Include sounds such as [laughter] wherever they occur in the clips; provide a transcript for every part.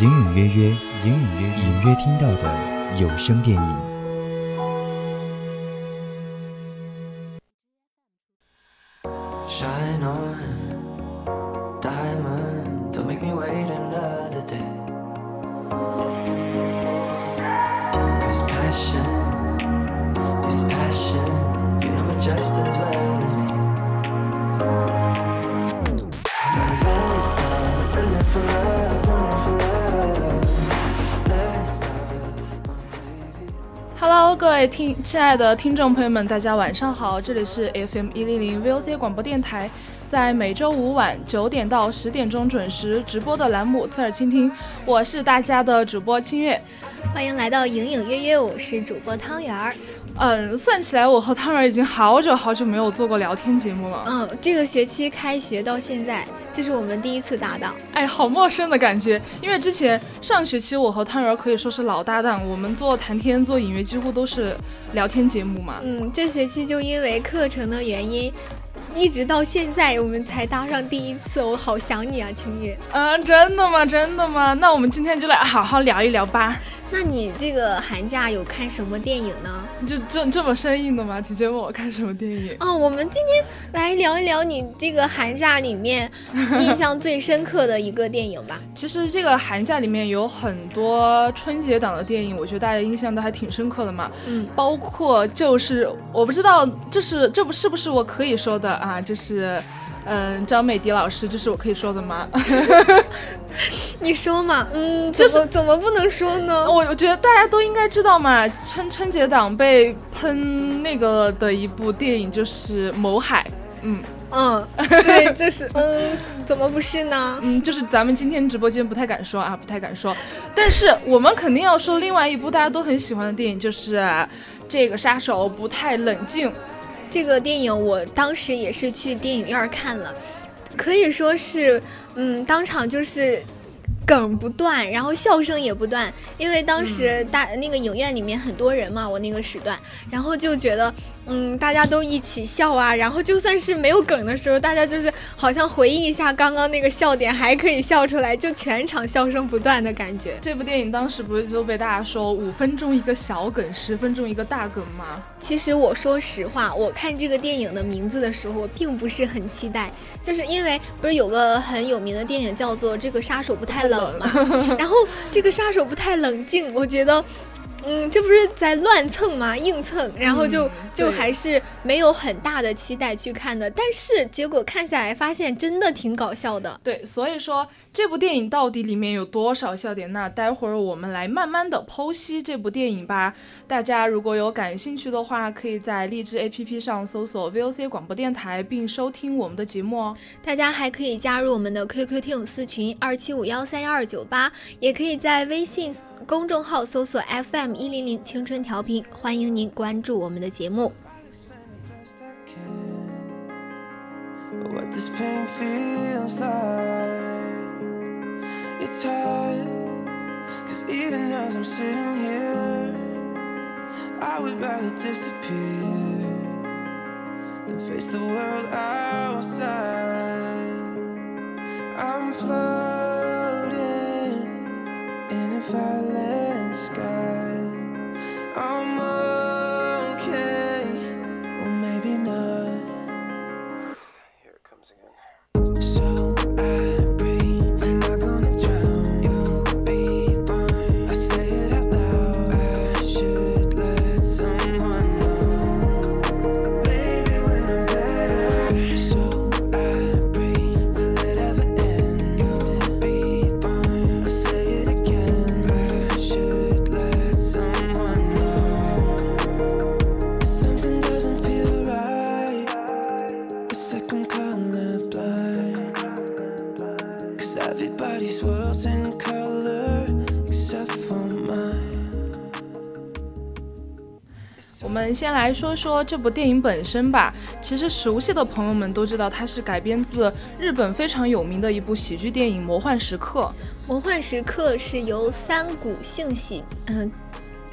隐隐约约，隐隐约隐约听到的有声电影。亲爱的听众朋友们，大家晚上好，这里是 FM 一零零 VOC 广播电台，在每周五晚九点到十点钟准时直播的栏目《侧耳倾听》，我是大家的主播清月，欢迎来到隐隐约约，我是主播汤圆儿。嗯，算起来，我和汤圆已经好久好久没有做过聊天节目了。嗯，这个学期开学到现在，这是我们第一次搭档。哎，好陌生的感觉，因为之前上学期我和汤圆可以说是老搭档，我们做谈天做影乐几乎都是聊天节目嘛。嗯，这学期就因为课程的原因，一直到现在我们才搭上第一次，我好想你啊，青月。嗯，真的吗？真的吗？那我们今天就来好好聊一聊吧。那你这个寒假有看什么电影呢？就这这么生硬的吗？直接问我看什么电影？哦，我们今天来聊一聊你这个寒假里面印象最深刻的一个电影吧。其实这个寒假里面有很多春节档的电影，我觉得大家印象都还挺深刻的嘛。嗯，包括就是我不知道这是这不是不是我可以说的啊？就是嗯，张美迪老师，这是我可以说的吗？[laughs] 你说嘛，嗯，就是怎么不能说呢？我我觉得大家都应该知道嘛，春春节档被喷那个的一部电影就是《谋海》，嗯嗯，对，[laughs] 就是嗯，怎么不是呢？嗯，就是咱们今天直播间不太敢说啊，不太敢说，但是我们肯定要说另外一部大家都很喜欢的电影，就是这个杀手不太冷静。这个电影我当时也是去电影院看了。可以说是，嗯，当场就是梗不断，然后笑声也不断，因为当时大那个影院里面很多人嘛，我那个时段，然后就觉得。嗯，大家都一起笑啊，然后就算是没有梗的时候，大家就是好像回忆一下刚刚那个笑点，还可以笑出来，就全场笑声不断的感觉。这部电影当时不是就被大家说五分钟一个小梗，十分钟一个大梗吗？其实我说实话，我看这个电影的名字的时候，我并不是很期待，就是因为不是有个很有名的电影叫做《这个杀手不太冷》嘛，然后这个杀手不太冷静，我觉得。嗯，这不是在乱蹭吗？硬蹭，然后就就还是没有很大的期待去看的，但是结果看下来发现真的挺搞笑的。对，所以说这部电影到底里面有多少笑点？那待会儿我们来慢慢的剖析这部电影吧。大家如果有感兴趣的话，可以在荔枝 APP 上搜索 VOC 广播电台，并收听我们的节目哦。大家还可以加入我们的 QQ 听友私群二七五幺三幺二九八，也可以在微信公众号搜索 FM 一零零青春调频，欢迎您关注我们的节目。What this pain feels like tight. Cause even as I'm sitting here, I would rather disappear than face the world outside. I'm floating, in a I 先来说说这部电影本身吧。其实熟悉的朋友们都知道，它是改编自日本非常有名的一部喜剧电影《魔幻时刻》。《魔幻时刻》是由三谷幸喜，嗯。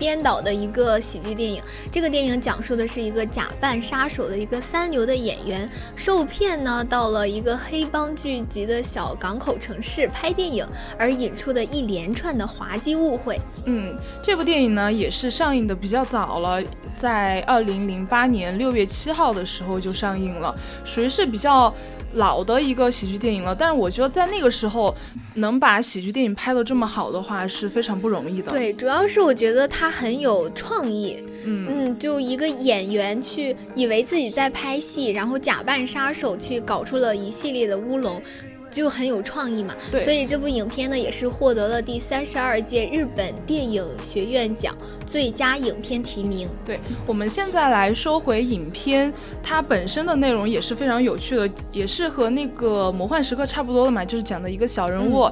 编导的一个喜剧电影，这个电影讲述的是一个假扮杀手的一个三流的演员，受骗呢到了一个黑帮聚集的小港口城市拍电影，而引出的一连串的滑稽误会。嗯，这部电影呢也是上映的比较早了，在二零零八年六月七号的时候就上映了，属于是比较。老的一个喜剧电影了，但是我觉得在那个时候能把喜剧电影拍得这么好的话是非常不容易的。对，主要是我觉得他很有创意。嗯嗯，就一个演员去以为自己在拍戏，然后假扮杀手去搞出了一系列的乌龙。就很有创意嘛，所以这部影片呢也是获得了第三十二届日本电影学院奖最佳影片提名。对，我们现在来说回影片，它本身的内容也是非常有趣的，也是和那个《魔幻时刻》差不多的嘛，就是讲的一个小人物，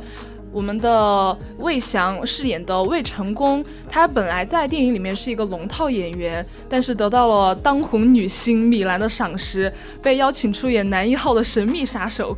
我们的魏翔饰演的魏成功，他本来在电影里面是一个龙套演员，但是得到了当红女星米兰的赏识，被邀请出演男一号的神秘杀手。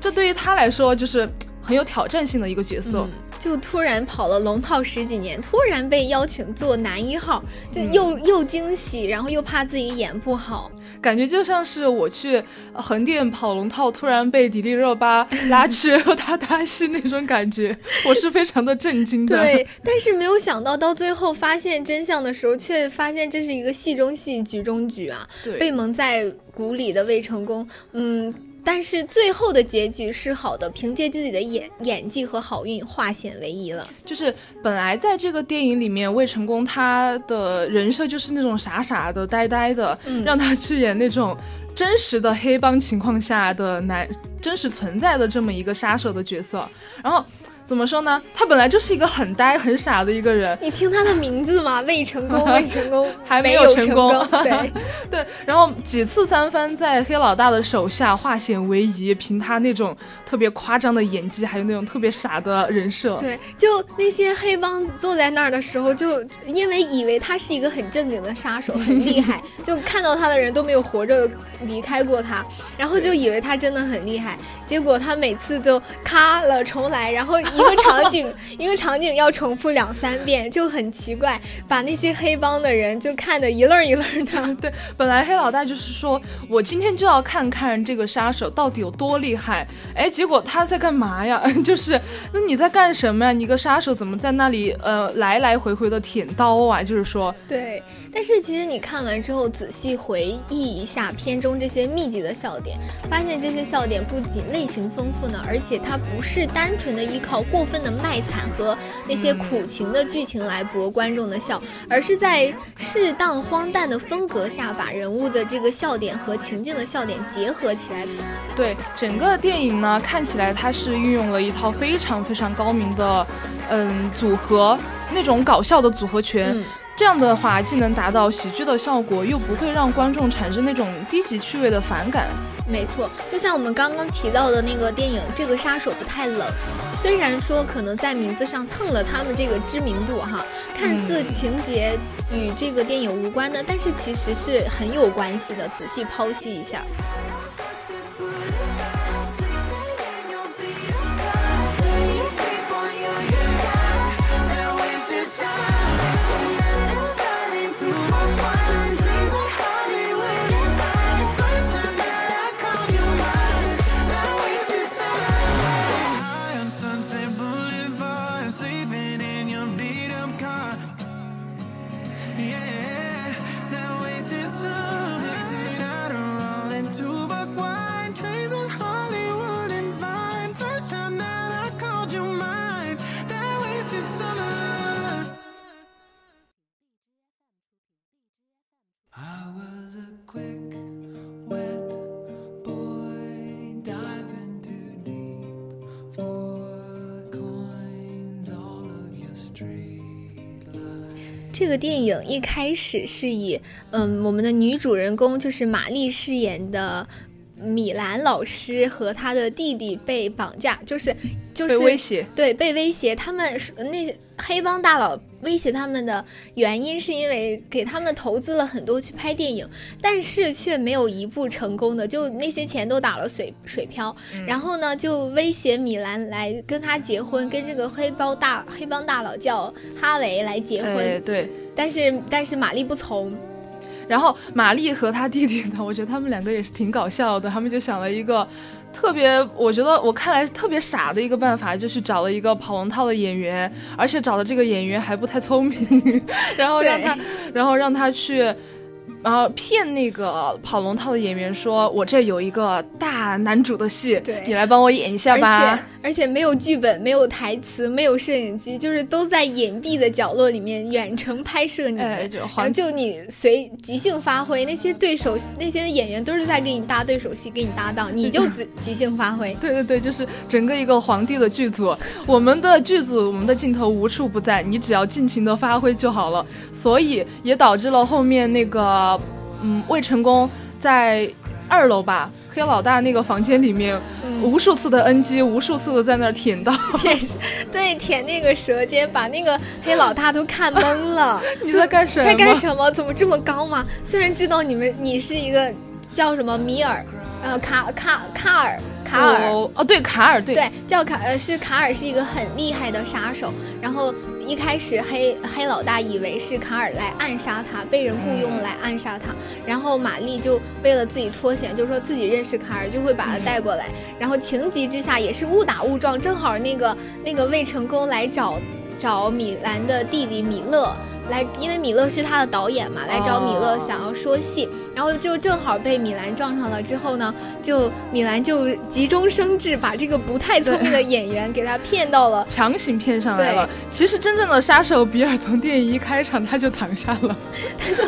这对于他来说就是很有挑战性的一个角色，就突然跑了龙套十几年，突然被邀请做男一号，就又又惊喜，然后又怕自己演不好，感觉就像是我去横店跑龙套，突然被迪丽热巴拉去和他搭戏那种感觉，[laughs] 我是非常的震惊的。对，但是没有想到到最后发现真相的时候，却发现这是一个戏中戏，局中局啊，被蒙在鼓里的魏成功，嗯。但是最后的结局是好的，凭借自己的演演技和好运化险为夷了。就是本来在这个电影里面，魏成功他的人设就是那种傻傻的、呆呆的，让他去演那种真实的黑帮情况下的男真实存在的这么一个杀手的角色，然后。怎么说呢？他本来就是一个很呆很傻的一个人。你听他的名字嘛，[laughs] 未成功，未成功，[laughs] 还没有成功。对 [laughs] 对，然后几次三番在黑老大的手下化险为夷，凭他那种特别夸张的演技，还有那种特别傻的人设。对，就那些黑帮坐在那儿的时候，就因为以为他是一个很正经的杀手，很厉害，就看到他的人都没有活着离开过他，然后就以为他真的很厉害。结果他每次就咔了重来，然后。一个场景，[laughs] 一个场景要重复两三遍，就很奇怪，把那些黑帮的人就看得一愣一愣的。[laughs] 对，本来黑老大就是说我今天就要看看这个杀手到底有多厉害，哎，结果他在干嘛呀？[laughs] 就是那你在干什么呀？你个杀手怎么在那里呃来来回回的舔刀啊？就是说，对。但是其实你看完之后仔细回忆一下片中这些密集的笑点，发现这些笑点不仅类型丰富呢，而且它不是单纯的依靠过分的卖惨和那些苦情的剧情来博观众的笑，而是在适当荒诞的风格下，把人物的这个笑点和情境的笑点结合起来。对整个电影呢，看起来它是运用了一套非常非常高明的，嗯，组合那种搞笑的组合拳。这样的话，既能达到喜剧的效果，又不会让观众产生那种低级趣味的反感。没错，就像我们刚刚提到的那个电影《这个杀手不太冷》，虽然说可能在名字上蹭了他们这个知名度哈，看似情节与这个电影无关的，但是其实是很有关系的。仔细剖析一下。这个电影一开始是以，嗯，我们的女主人公就是玛丽饰演的米兰老师和他的弟弟被绑架，就是就是被威胁，对，被威胁。他们那些黑帮大佬威胁他们的原因，是因为给他们投资了很多去拍电影，但是却没有一部成功的，就那些钱都打了水水漂。然后呢，就威胁米兰来跟他结婚，跟这个黑帮大黑帮大佬叫哈维来结婚。对，但是但是玛丽不从。然后玛丽和他弟弟呢，我觉得他们两个也是挺搞笑的。他们就想了一个特别，我觉得我看来特别傻的一个办法，就是找了一个跑龙套的演员，而且找的这个演员还不太聪明，[laughs] 然后让他，然后让他去。然后骗那个跑龙套的演员说：“我这有一个大男主的戏，你来帮我演一下吧。”而且而且没有剧本，没有台词，没有摄影机，就是都在隐蔽的角落里面远程拍摄你们，然后就你随即兴发挥。那些对手那些演员都是在给你搭对手戏，给你搭档，你就即 [laughs] 即兴发挥。[laughs] 对对对，就是整个一个皇帝的剧组，[laughs] 我们的剧组，我们的镜头无处不在，你只要尽情的发挥就好了。所以也导致了后面那个。嗯，未成功在二楼吧，黑老大那个房间里面，无数次的 NG，无数次的在那儿舔到，舔，[laughs] 对，舔那个舌尖，把那个黑老大都看懵了。[laughs] 你在干什么？在干什么？怎么这么高吗？虽然知道你们，你是一个叫什么米尔，呃，卡卡卡尔。卡尔哦，对卡尔，对对，叫卡呃是卡尔是一个很厉害的杀手。然后一开始黑黑老大以为是卡尔来暗杀他，被人雇佣来暗杀他。然后玛丽就为了自己脱险，就说自己认识卡尔，就会把他带过来。然后情急之下也是误打误撞，正好那个那个魏成功来找找米兰的弟弟米勒。来，因为米勒是他的导演嘛，来找米勒想要说戏，然后就正好被米兰撞上了。之后呢，就米兰就急中生智，把这个不太聪明的演员给他骗到了，[laughs] 强行骗上来了。其实真正的杀手比尔从电影一开场他就躺下了，他 [laughs] 就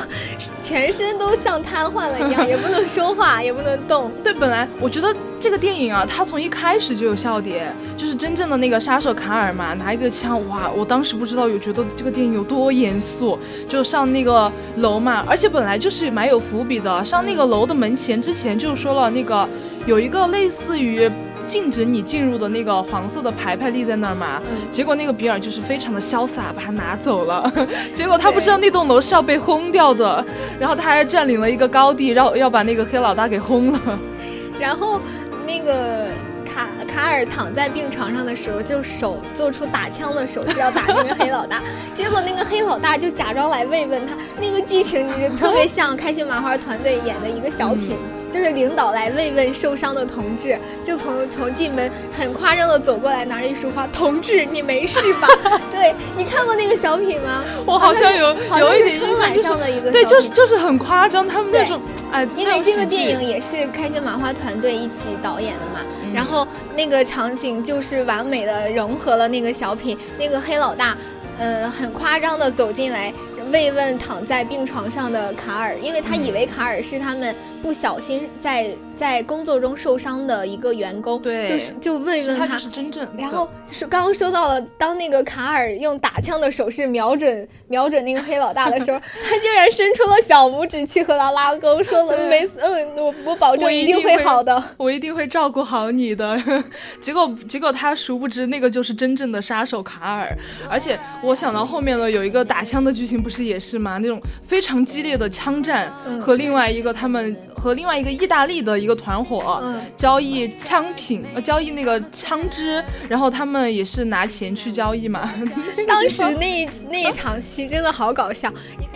全身都像瘫痪了一样，[laughs] 也不能说话，也不能动。对，本来我觉得这个电影啊，它从一开始就有笑点，就是真正的那个杀手卡尔嘛，拿一个枪，哇，我当时不知道有觉得这个电影有多严肃。就上那个楼嘛，而且本来就是蛮有伏笔的。上那个楼的门前之前就说了，那个有一个类似于禁止你进入的那个黄色的牌牌立在那儿嘛。结果那个比尔就是非常的潇洒，把它拿走了。[laughs] 结果他不知道那栋楼是要被轰掉的，然后他还占领了一个高地，要要把那个黑老大给轰了。[laughs] 然后那个。卡卡尔躺在病床上的时候，就手做出打枪的手势，要打那个黑老大。[laughs] 结果那个黑老大就假装来慰问他，那个剧情就特别像开心麻花团队演的一个小品。就是领导来慰问受伤的同志，就从从进门很夸张的走过来，拿着一束花，同志你没事吧？[laughs] 对你看过那个小品吗？我好像有有一点春晚上的一个对，就是就是很夸张，他们那种哎，因为这个电影也是开心麻花团队一起导演的嘛，然后那个场景就是完美的融合了那个小品，那个黑老大，呃，很夸张的走进来。慰问躺在病床上的卡尔，因为他以为卡尔是他们不小心在在工作中受伤的一个员工，对，就是就慰问他，是真正。然后就是刚刚说到了，当那个卡尔用打枪的手势瞄准 [laughs] 瞄准那个黑老大的时候，[laughs] 他竟然伸出了小拇指去和他拉钩，说了没事，嗯，我我保证一定会好的，我一定会照顾好你的。[laughs] 结果结果他殊不知那个就是真正的杀手卡尔，而且我想到后面了有一个打枪的剧情，不是。也是吗，那种非常激烈的枪战，和另外一个他们和另外一个意大利的一个团伙交易枪品，呃，交易那个枪支，然后他们也是拿钱去交易嘛。[laughs] 当时那一那一场戏真的好搞笑，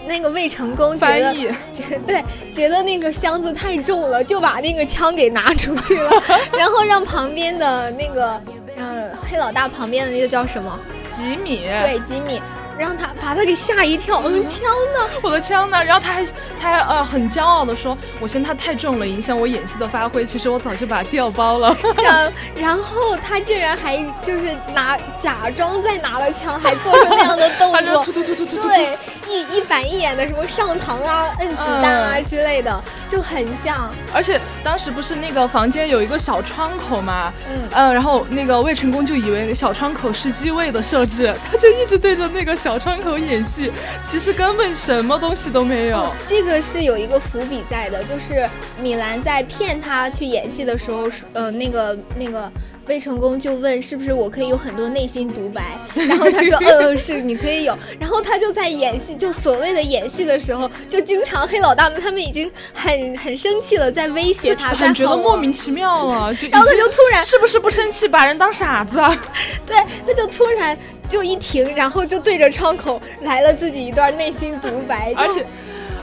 那个魏成功觉得觉 [laughs] 对觉得那个箱子太重了，就把那个枪给拿出去了，[laughs] 然后让旁边的那个嗯黑老大旁边的那个叫什么？吉米，对吉米。让他把他给吓一跳，嗯，枪呢？我的枪呢？然后他还他还呃很骄傲的说，我嫌他太重了，影响我演戏的发挥。其实我早就把它调包了。然然后他竟然还就是拿假装在拿了枪，还做出那样的动作，[laughs] 突突突突突对，一一板一眼的什么上膛啊、摁子弹啊之类的，就很像。而且当时不是那个房间有一个小窗口嘛，嗯嗯，然后那个魏成功就以为小窗口是机位的设置，他就一直对着那个小窗口演戏，其实根本什么东西都没有。这个是有一个伏笔在的，就是米兰在骗他去演戏的时候，呃，那个那个。魏成功就问是不是我可以有很多内心独白，然后他说嗯嗯是你可以有，然后他就在演戏，就所谓的演戏的时候，就经常黑老大们他们已经很很生气了，在威胁他，感觉得莫名其妙了，[laughs] 然后他就突然是不是不生气把人当傻子啊？[laughs] 对，他就突然就一停，然后就对着窗口来了自己一段内心独白，而且。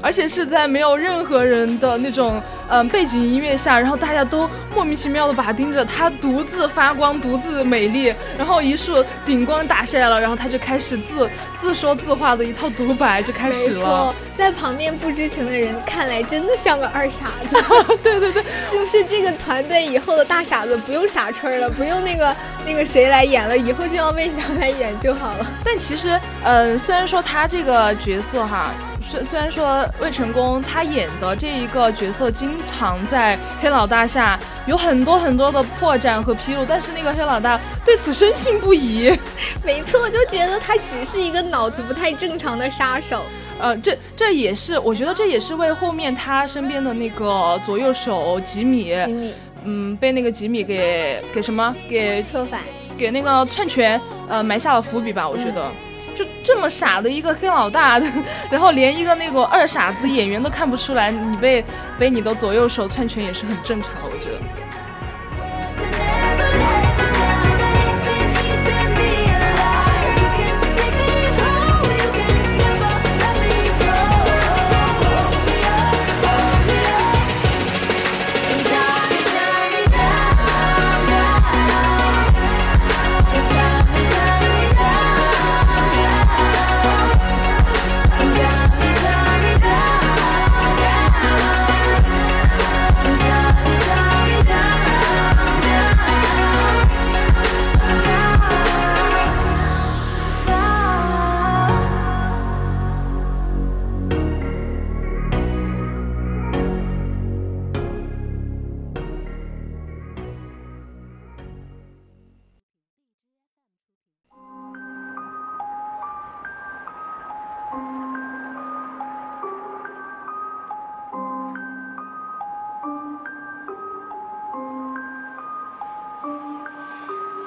而且是在没有任何人的那种嗯背景音乐下，然后大家都莫名其妙的把他盯着，他独自发光，独自美丽，然后一束顶光打下来了，然后他就开始自自说自话的一套独白就开始了。在旁边不知情的人看来真的像个二傻子。对 [laughs] 对 [laughs] 对，是不是这个团队以后的大傻子不用傻吹了，不用那个那个谁来演了，以后就要魏翔来演就好了。但其实，嗯，虽然说他这个角色哈。虽虽然说魏成功他演的这一个角色经常在黑老大下有很多很多的破绽和纰漏，但是那个黑老大对此深信不疑。[laughs] 没错，就觉得他只是一个脑子不太正常的杀手。呃，这这也是我觉得这也是为后面他身边的那个左右手吉米，吉米，嗯，被那个吉米给给什么给策反，给那个篡权，呃，埋下了伏笔吧，我觉得。就这么傻的一个黑老大，[laughs] 然后连一个那个二傻子演员都看不出来，你被被你的左右手篡权也是很正常，我觉得。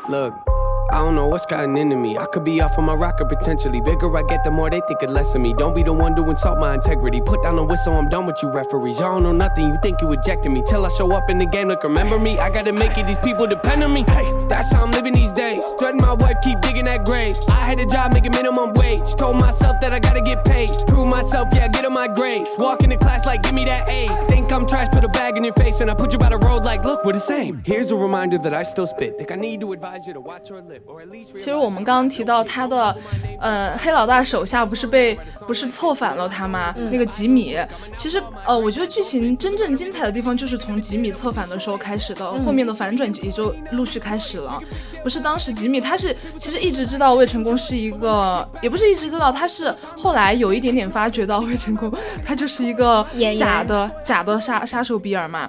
Look. I don't know what's gotten into me. I could be off on my rocker potentially. Bigger I get, the more they think it less of me. Don't be the one to insult my integrity. Put down the whistle, I'm done with you referees. Y'all don't know nothing, you think you ejected me. Till I show up in the game, look, remember me. I gotta make it, these people depend on me. Hey, that's how I'm living these days. Threaten my wife, keep digging that grave. I had a job making minimum wage. Told myself that I gotta get paid. Prove myself, yeah, get on my grades. Walk into class like, give me that A. Think I'm trash, put a bag in your face, and I put you by the road like, look, we're the same. Here's a reminder that I still spit. Think I need to advise you to watch your lip, or at least. 其实我们刚刚提到他的，呃，黑老大手下不是被不是策反了他吗？那个吉米，其实呃，我觉得剧情真正精彩的地方就是从吉米策反的时候开始的，后面的反转也就陆续开始了。 不是当时吉米他是其实一直知道魏成功是一个，也不是一直知道，他是后来有一点点发觉到魏成功 [laughs] 他就是一个假的假的杀杀手比尔嘛。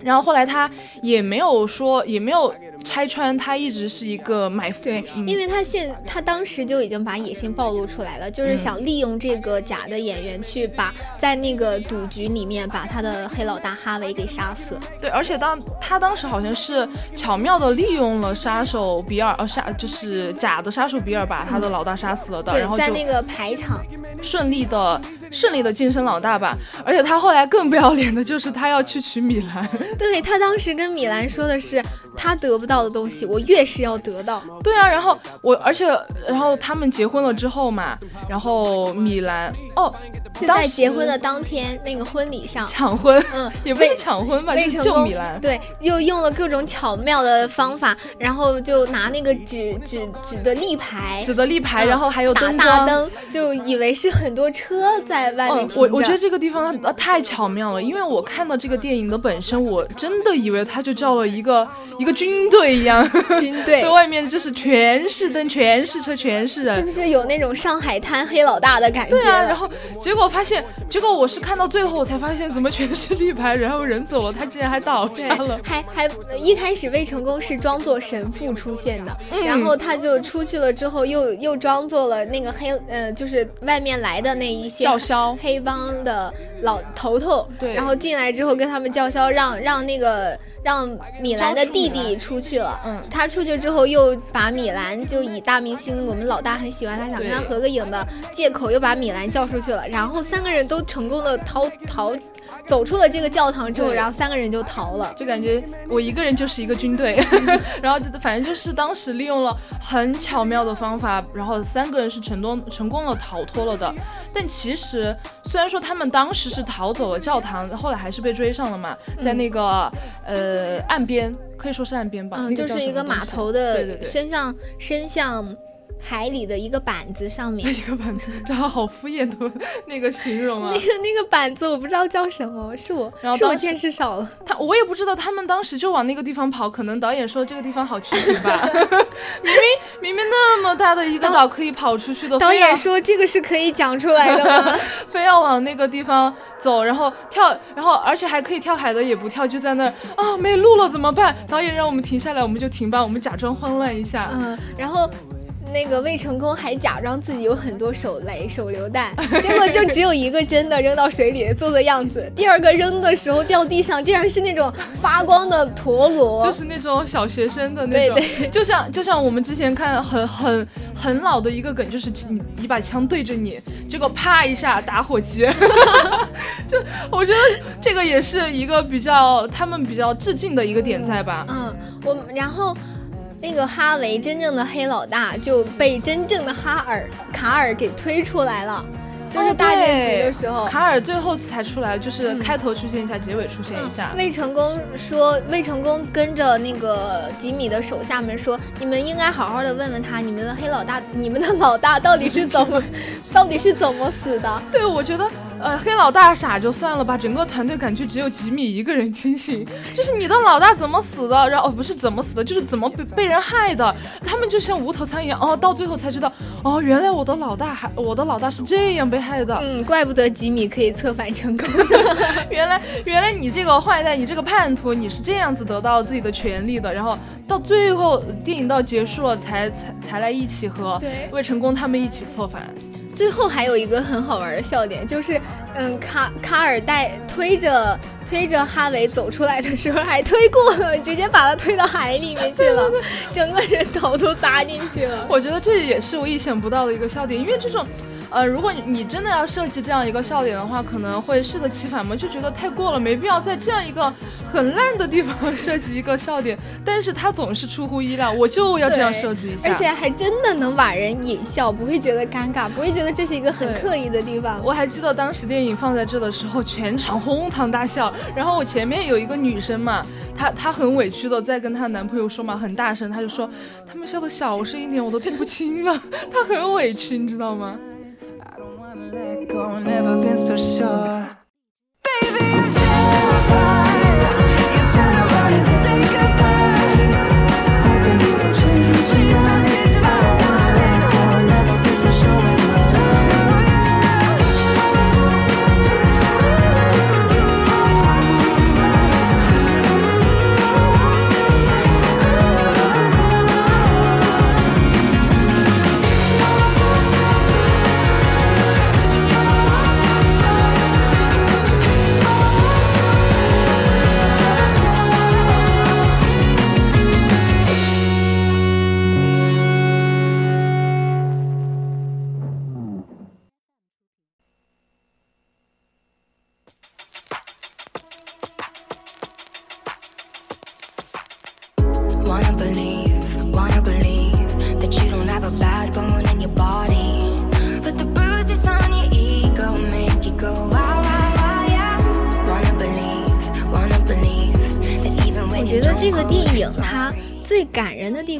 然后后来他也没有说，也没有拆穿，他一直是一个埋伏。对，因为他现他当时就已经把野心暴露出来了，就是想利用这个假的演员去把在那个赌局里面把他的黑老大哈维给杀死。对，而且当他当时好像是巧妙的利用了杀手比尔，呃杀就是假的杀手比尔把他的老大杀死了的，然后在那个排场顺利的顺利的晋升老大吧。而且他后来更不要脸的就是他要去娶米兰。对他当时跟米兰说的是，他得不到的东西，我越是要得到。对啊，然后我，而且然后他们结婚了之后嘛，然后米兰，哦，是在结婚的当天那个婚礼上抢婚，嗯，也不是抢婚吧，就是救米兰。对，又用了各种巧妙的方法，然后就拿那个纸纸纸的立牌，纸的立牌，然后还有打大灯，就以为是很多车在外面停我我觉得这个地方太巧妙了，因为我看到这个电影的本身，我真的以为他就叫了一个一个军队一样，军队。在外面就是全是灯，全是车，全是人，是不是有那种上海滩黑老大的感觉？对啊，然后结果发现，结果我是看到最后我才发现，怎么全是立牌，然后人走了，他竟然还倒下了，还还一开始魏成功是装作神父出现的，然后他就出去了之后，又又装作了那个黑呃，就是外面来的那一些叫嚣。黑帮的老头头，对，然后进来之后跟他们叫嚣，让让那个。让米兰的弟弟出去了，嗯，他出去之后又把米兰就以大明星我们老大很喜欢他，想跟他合个影的借口又把米兰叫出去了，然后三个人都成功的逃逃走出了这个教堂之后，然后三个人就逃了，就感觉我一个人就是一个军队，[laughs] 然后就反正就是当时利用了很巧妙的方法，然后三个人是成功成功的逃脱了的，但其实虽然说他们当时是逃走了教堂，后来还是被追上了嘛，在那个呃。呃，岸边可以说是岸边吧，嗯，就是一个码头的，对对对，伸向伸向。海里的一个板子上面，[laughs] 一个板子，这好敷衍的那个形容啊！[laughs] 那个那个板子我不知道叫什么，是我，是我见识少了。他我也不知道，他们当时就往那个地方跑，可能导演说这个地方好取景吧。[laughs] 明明明明那么大的一个岛可以跑出去的，导演说这个是可以讲出来的吗？非要往那个地方走，然后跳，然后而且还可以跳海的也不跳，就在那儿啊，没路了怎么办？导演让我们停下来，我们就停吧，我们假装慌乱一下。嗯，然后。那个未成功还假装自己有很多手雷、手榴弹，结果就只有一个真的扔到水里做的样子。第二个扔的时候掉地上，竟然是那种发光的陀螺，就是那种小学生的那种。对对，就像就像我们之前看很很很老的一个梗，就是你一把枪对着你，结果啪一下打火机。[laughs] 就我觉得这个也是一个比较他们比较致敬的一个点在吧？嗯，我然后。那个哈维真正的黑老大就被真正的哈尔卡尔给推出来了。就是大结局的时候，卡尔最后才出来，就是开头出现一下，结尾出现一下。魏成功说，魏成功跟着那个吉米的手下们说，你们应该好好的问问他，你们的黑老大，你们的老大到底是怎么，[laughs] 到底是怎么死的？对，我觉得，呃，黑老大傻就算了吧，整个团队感觉只有吉米一个人清醒。就是你的老大怎么死的？然后哦，不是怎么死的，就是怎么被被人害的。他们就像无头苍蝇一样，哦，到最后才知道，哦，原来我的老大还，我的老大是这样被。害的，嗯，怪不得吉米可以策反成功。[laughs] [laughs] 原来，原来你这个坏蛋，你这个叛徒，你是这样子得到自己的权利的。然后到最后，电影到结束了，才才才来一起和魏成功他们一起策反。最后还有一个很好玩的笑点，就是，嗯，卡卡尔带推着推着哈维走出来的时候，还推过了，直接把他推到海里面去了，整个人头都扎进去了。我觉得这也是我意想不到的一个笑点，因为这种。呃，如果你你真的要设计这样一个笑点的话，可能会适得其反嘛，就觉得太过了，没必要在这样一个很烂的地方 [laughs] 设计一个笑点。但是它总是出乎意料，我就要这样设置一下，而且还真的能把人引笑，不会觉得尴尬，不会觉得这是一个很刻意的地方。我还记得当时电影放在这的时候，全场哄堂大笑。然后我前面有一个女生嘛，她她很委屈的在跟她男朋友说嘛，很大声，她就说他们笑的小声一点，我都听不清了。她很委屈，你知道吗 never been so sure. Baby, set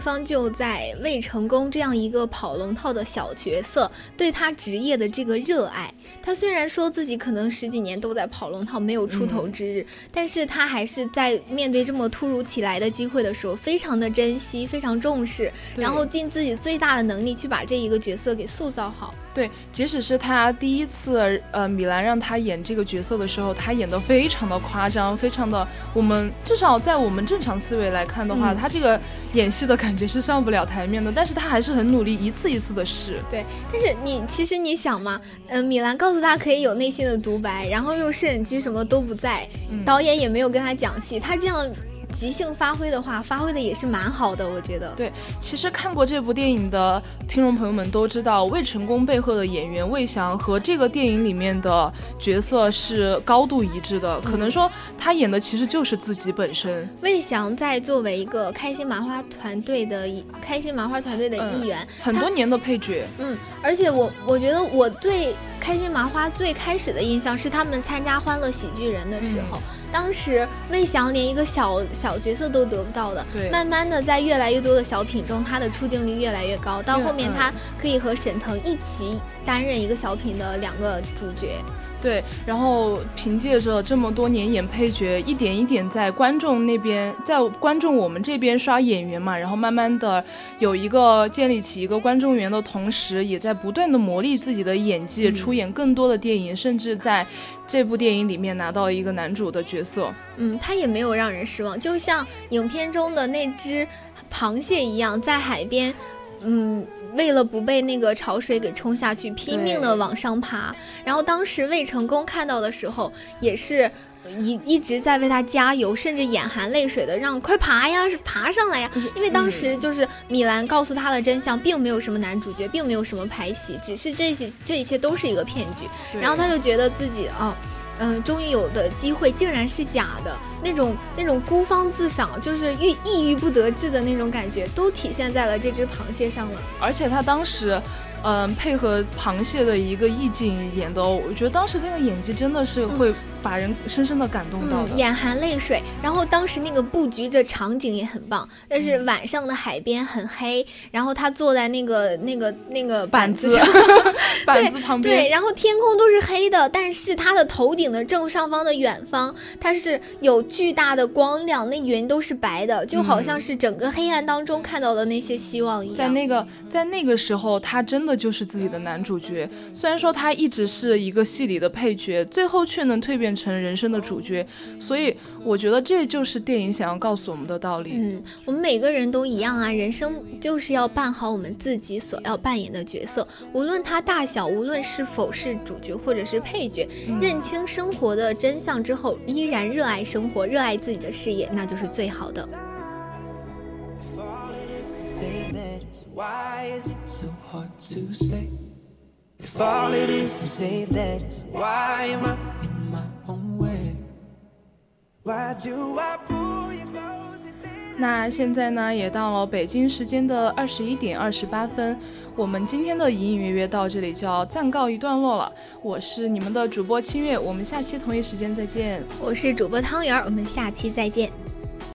方就在魏成功这样一个跑龙套的小角色对他职业的这个热爱。他虽然说自己可能十几年都在跑龙套，没有出头之日，但是他还是在面对这么突如其来的机会的时候，非常的珍惜，非常重视，然后尽自己最大的能力去把这一个角色给塑造好。对，即使是他第一次，呃，米兰让他演这个角色的时候，他演的非常的夸张，非常的，我们至少在我们正常思维来看的话，他这个演戏的感觉是上不了台面的，但是他还是很努力，一次一次的试。对，但是你其实你想嘛，嗯，米兰告诉他可以有内心的独白，然后又摄影机什么都不在，导演也没有跟他讲戏，他这样。即兴发挥的话，发挥的也是蛮好的，我觉得。对，其实看过这部电影的听众朋友们都知道，魏成功背后的演员魏翔和这个电影里面的角色是高度一致的，可能说他演的其实就是自己本身。魏翔在作为一个开心麻花团队的开心麻花团队的一员，很多年的配角。嗯，而且我我觉得我对开心麻花最开始的印象是他们参加《欢乐喜剧人》的时候。当时魏翔连一个小小角色都得不到的，慢慢的在越来越多的小品中，他的出镜率越来越高，到后面他可以和沈腾一起担任一个小品的两个主角。对，然后凭借着这么多年演配角，一点一点在观众那边，在观众我们这边刷演员嘛，然后慢慢的有一个建立起一个观众缘的同时，也在不断的磨砺自己的演技，出演更多的电影，甚至在这部电影里面拿到一个男主的角色。嗯，他也没有让人失望，就像影片中的那只螃蟹一样，在海边，嗯。为了不被那个潮水给冲下去，拼命的往上爬。然后当时魏成功看到的时候，也是一一直在为他加油，甚至眼含泪水的让快爬呀，是爬上来呀。因为当时就是米兰告诉他的真相，并没有什么男主角，并没有什么拍戏，只是这些这一切都是一个骗局。然后他就觉得自己哦。嗯，终于有的机会竟然是假的，那种那种孤芳自赏，就是郁抑郁不得志的那种感觉，都体现在了这只螃蟹上了。而且他当时。嗯，配合螃蟹的一个意境演的，我觉得当时那个演技真的是会把人深深的感动到的，眼含泪水。然后当时那个布局的场景也很棒，但是晚上的海边很黑，然后他坐在那个那个那个板子上，[laughs] 板子旁边，对，然后天空都是黑的，但是他的头顶的正上方的远方，它是有巨大的光亮，那云都是白的，就好像是整个黑暗当中看到的那些希望一样。在那个在那个时候，他真。的就是自己的男主角，虽然说他一直是一个戏里的配角，最后却能蜕变成人生的主角，所以我觉得这就是电影想要告诉我们的道理。嗯，我们每个人都一样啊，人生就是要扮好我们自己所要扮演的角色，无论它大小，无论是否是主角或者是配角，认清生活的真相之后，依然热爱生活，热爱自己的事业，那就是最好的。Why is it so hard to say? If all it is to say that is why am I in my 那现在呢，也到了北京时间的二十一点二十八分，我们今天的隐隐约约到这里就要暂告一段落了。我是你们的主播清月，我们下期同一时间再见。我是主播汤圆，我们下期再见。